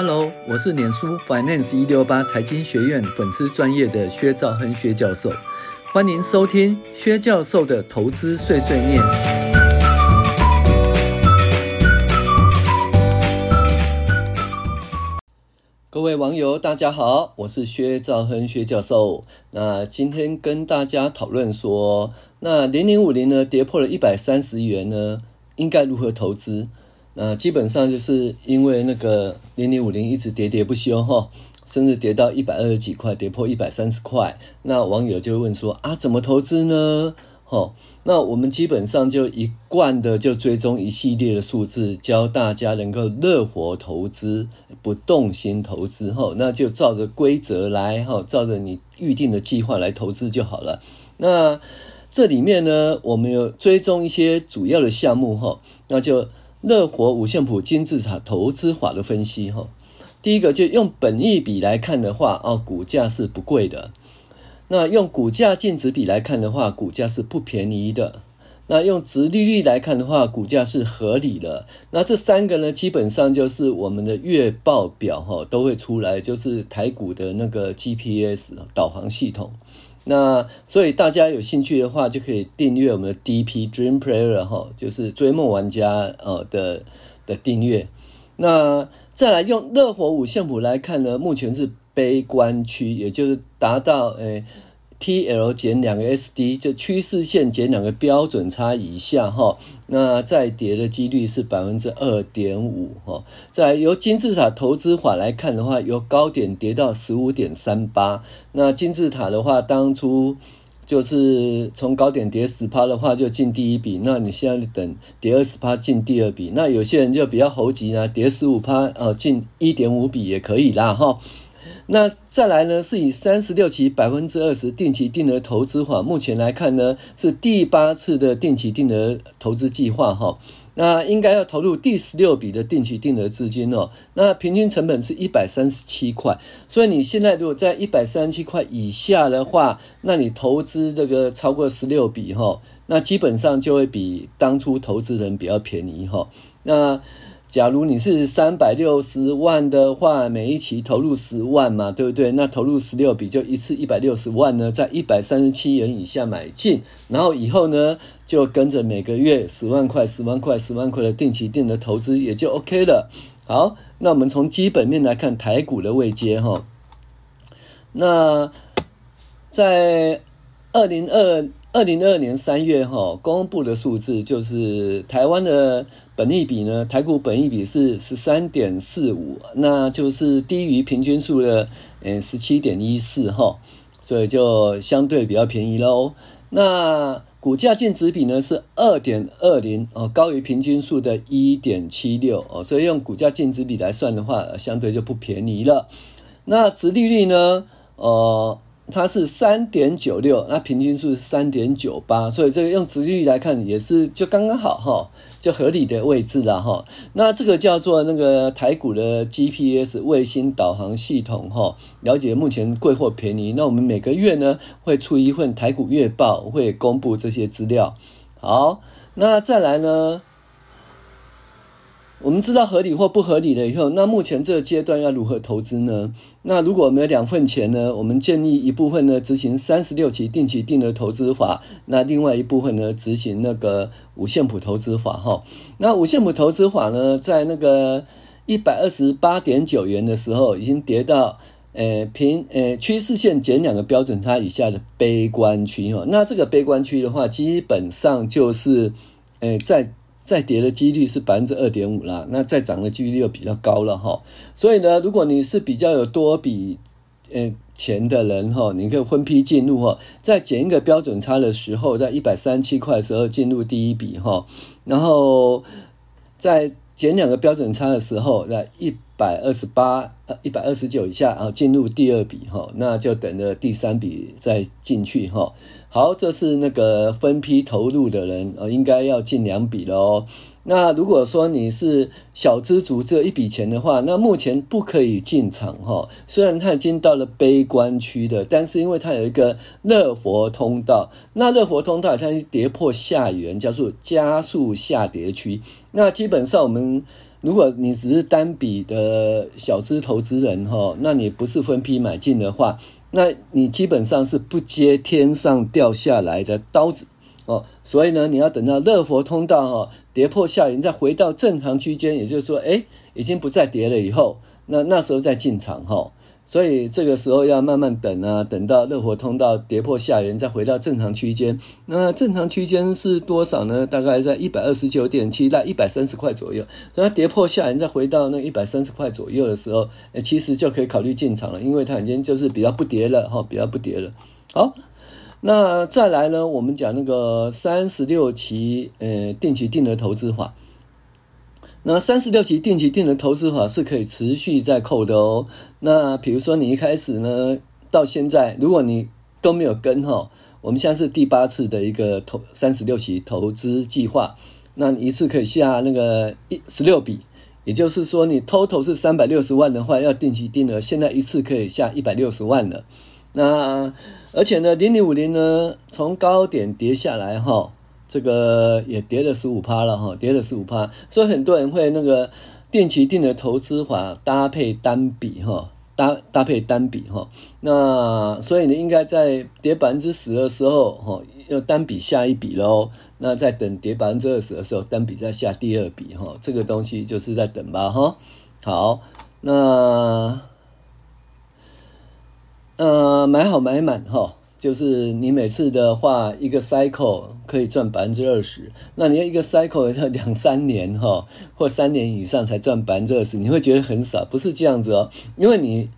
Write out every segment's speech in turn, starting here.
Hello，我是脸书 Finance 一六八财经学院粉丝专业的薛兆亨薛教授，欢迎收听薛教授的投资碎碎念。各位网友，大家好，我是薛兆亨薛教授。那今天跟大家讨论说，那零零五零呢跌破了一百三十元呢，应该如何投资？那基本上就是因为那个零零五零一直跌跌不休哈，甚至跌到一百二十几块，跌破一百三十块。那网友就问说啊，怎么投资呢？哈，那我们基本上就一贯的就追踪一系列的数字，教大家能够乐活投资，不动心投资哈。那就照着规则来哈，照着你预定的计划来投资就好了。那这里面呢，我们有追踪一些主要的项目哈，那就。乐活五线谱金字塔投资法的分析，哈，第一个就用本益比来看的话，哦，股价是不贵的；那用股价净值比来看的话，股价是不便宜的；那用殖利率来看的话，股价是合理的。那这三个呢，基本上就是我们的月报表，哈，都会出来，就是台股的那个 GPS 导航系统。那所以大家有兴趣的话，就可以订阅我们的第一批 Dream Player 哈，就是追梦玩家呃的的订阅。那再来用热火五线谱来看呢，目前是悲观区，也就是达到诶。T L 减两个 S D 就趋势线减两个标准差以下哈，那再跌的几率是百分之二点五哈。再由金字塔投资法来看的话，由高点跌到十五点三八。那金字塔的话，当初就是从高点跌十趴的话就进第一笔，那你现在等跌二十趴进第二笔。那有些人就比较猴急呢，跌十五趴呃进一点五笔也可以啦哈。那再来呢，是以三十六期百分之二十定期定额投资法，目前来看呢，是第八次的定期定额投资计划哈。那应该要投入第十六笔的定期定额资金哦。那平均成本是一百三十七块，所以你现在如果在一百三十七块以下的话，那你投资这个超过十六笔哈，那基本上就会比当初投资人比较便宜哈。那假如你是三百六十万的话，每一期投入十万嘛，对不对？那投入十六笔就一次一百六十万呢，在一百三十七元以下买进，然后以后呢就跟着每个月十万块、十万块、十万块的定期定额投资也就 OK 了。好，那我们从基本面来看台股的位阶哈，那在二零二。二零二二年三月哈公布的数字就是台湾的本益比呢，台股本益比是十三点四五，那就是低于平均数的嗯十七点一四哈，所以就相对比较便宜喽。那股价净值比呢是二点二零哦，高于平均数的一点七六哦，所以用股价净值比来算的话，相对就不便宜了。那殖利率呢？呃。它是三点九六，那平均数是三点九八，所以这个用直率来看也是就刚刚好哈，就合理的位置了哈。那这个叫做那个台股的 GPS 卫星导航系统哈，了解目前贵或便宜。那我们每个月呢会出一份台股月报，会公布这些资料。好，那再来呢？我们知道合理或不合理了以后，那目前这个阶段要如何投资呢？那如果我们有两份钱呢？我们建议一部分呢执行三十六期定期定额投资法，那另外一部分呢执行那个五线谱投资法哈。那五线谱投资法呢，在那个一百二十八点九元的时候，已经跌到呃平呃趋势线减两个标准差以下的悲观区哈。那这个悲观区的话，基本上就是呃在。再跌的几率是百分之二点五啦，那再涨的几率又比较高了哈。所以呢，如果你是比较有多笔呃钱的人哈，你可以分批进入哈，在减一个标准差的时候，在一百三十七块的时候进入第一笔哈，然后在减两个标准差的时候，在一百二十八呃一百二十九以下啊进入第二笔哈，那就等着第三笔再进去哈。好，这是那个分批投入的人，呃，应该要进两笔喽。那如果说你是小资族，只有一笔钱的话，那目前不可以进场哈。虽然它已经到了悲观区的，但是因为它有一个乐活通道，那乐活通道它跌破下缘，叫做加速下跌区。那基本上我们如果你只是单笔的小资投资人哈，那你不是分批买进的话，那你基本上是不接天上掉下来的刀子哦。所以呢，你要等到乐活通道哈跌破下沿，再回到正常区间，也就是说，哎，已经不再跌了以后，那那时候再进场哈。所以这个时候要慢慢等啊，等到热活通道跌破下缘，再回到正常区间。那正常区间是多少呢？大概在一百二十九点七到一百三十块左右。所以它跌破下缘，再回到那一百三十块左右的时候，其实就可以考虑进场了，因为它已经就是比较不跌了哈，比较不跌了。好，那再来呢，我们讲那个三十六期呃定期定额投资法。那三十六期定期定额投资法是可以持续再扣的哦。那比如说你一开始呢，到现在如果你都没有跟哈，我们现在是第八次的一个投三十六期投资计划，那你一次可以下那个一十六笔，也就是说你 total 是三百六十万的话，要定期定额，现在一次可以下一百六十万了。那而且呢，零零五零呢，从高点跌下来哈。这个也跌了十五趴了哈，跌了十五趴，所以很多人会那个定期定的投资法搭配单笔哈，搭搭配单笔哈，那所以呢应该在跌百分之十的时候哈，要单笔下一笔喽，那在等跌百分之二十的时候，单笔再下第二笔哈，这个东西就是在等吧哈。好，那呃买好买满哈。就是你每次的话，一个 cycle 可以赚百分之二十，那你要一个 cycle 要两三年哈，或三年以上才赚百分之二十，你会觉得很少，不是这样子哦。因为你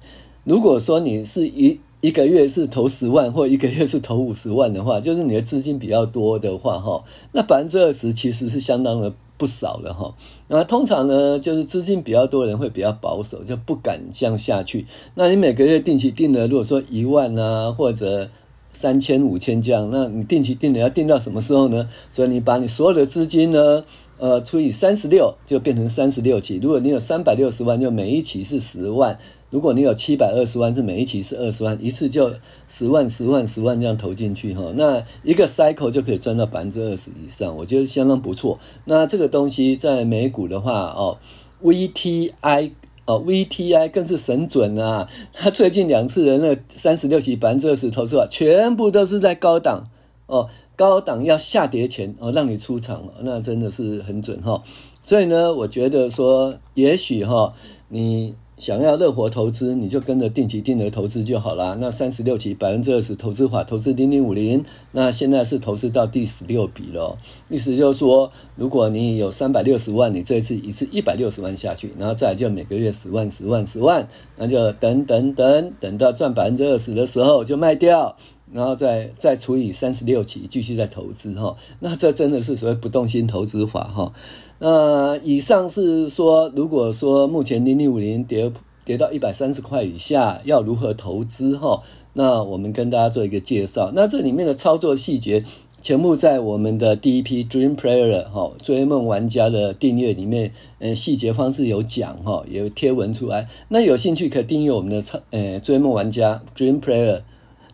如果说你是一一个月是投十万，或一个月是投五十万的话，就是你的资金比较多的话哈，那百分之二十其实是相当的不少了哈。那通常呢，就是资金比较多人会比较保守，就不敢这样下去。那你每个月定期定额，如果说一万啊，或者三千五千这样，那你定期定额要定到什么时候呢？所以你把你所有的资金呢，呃，除以三十六，就变成三十六期。如果你有三百六十万，就每一期是十万；如果你有七百二十万，是每一期是二十万，一次就十万、十万、十万这样投进去哈。那一个 cycle 就可以赚到百分之二十以上，我觉得相当不错。那这个东西在美股的话哦，VTI。哦，VTI 更是神准啊！他最近两次的那三十六期百分之二十投资啊，全部都是在高档哦，高档要下跌前哦，让你出场，那真的是很准哈。所以呢，我觉得说，也许哈，你。想要乐活投资，你就跟着定期定额投资就好了。那三十六期百分之二十投资法，投资零零五零，那现在是投资到第十六笔了。意思就是说，如果你有三百六十万，你这次一次一百六十万下去，然后再来就每个月十万、十万、十万，那就等等等，等到赚百分之二十的时候就卖掉。然后再再除以三十六期，继续再投资哈。那这真的是所谓不动心投资法哈。那以上是说，如果说目前零零五零跌跌到一百三十块以下，要如何投资哈？那我们跟大家做一个介绍。那这里面的操作细节，全部在我们的第一批 Dream Player 哈追梦玩家的订阅里面，呃，细节方式有讲哈，有贴文出来。那有兴趣可以订阅我们的超呃追梦玩家 Dream Player。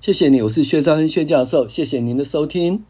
谢谢你，我是薛兆恩薛教授，谢谢您的收听。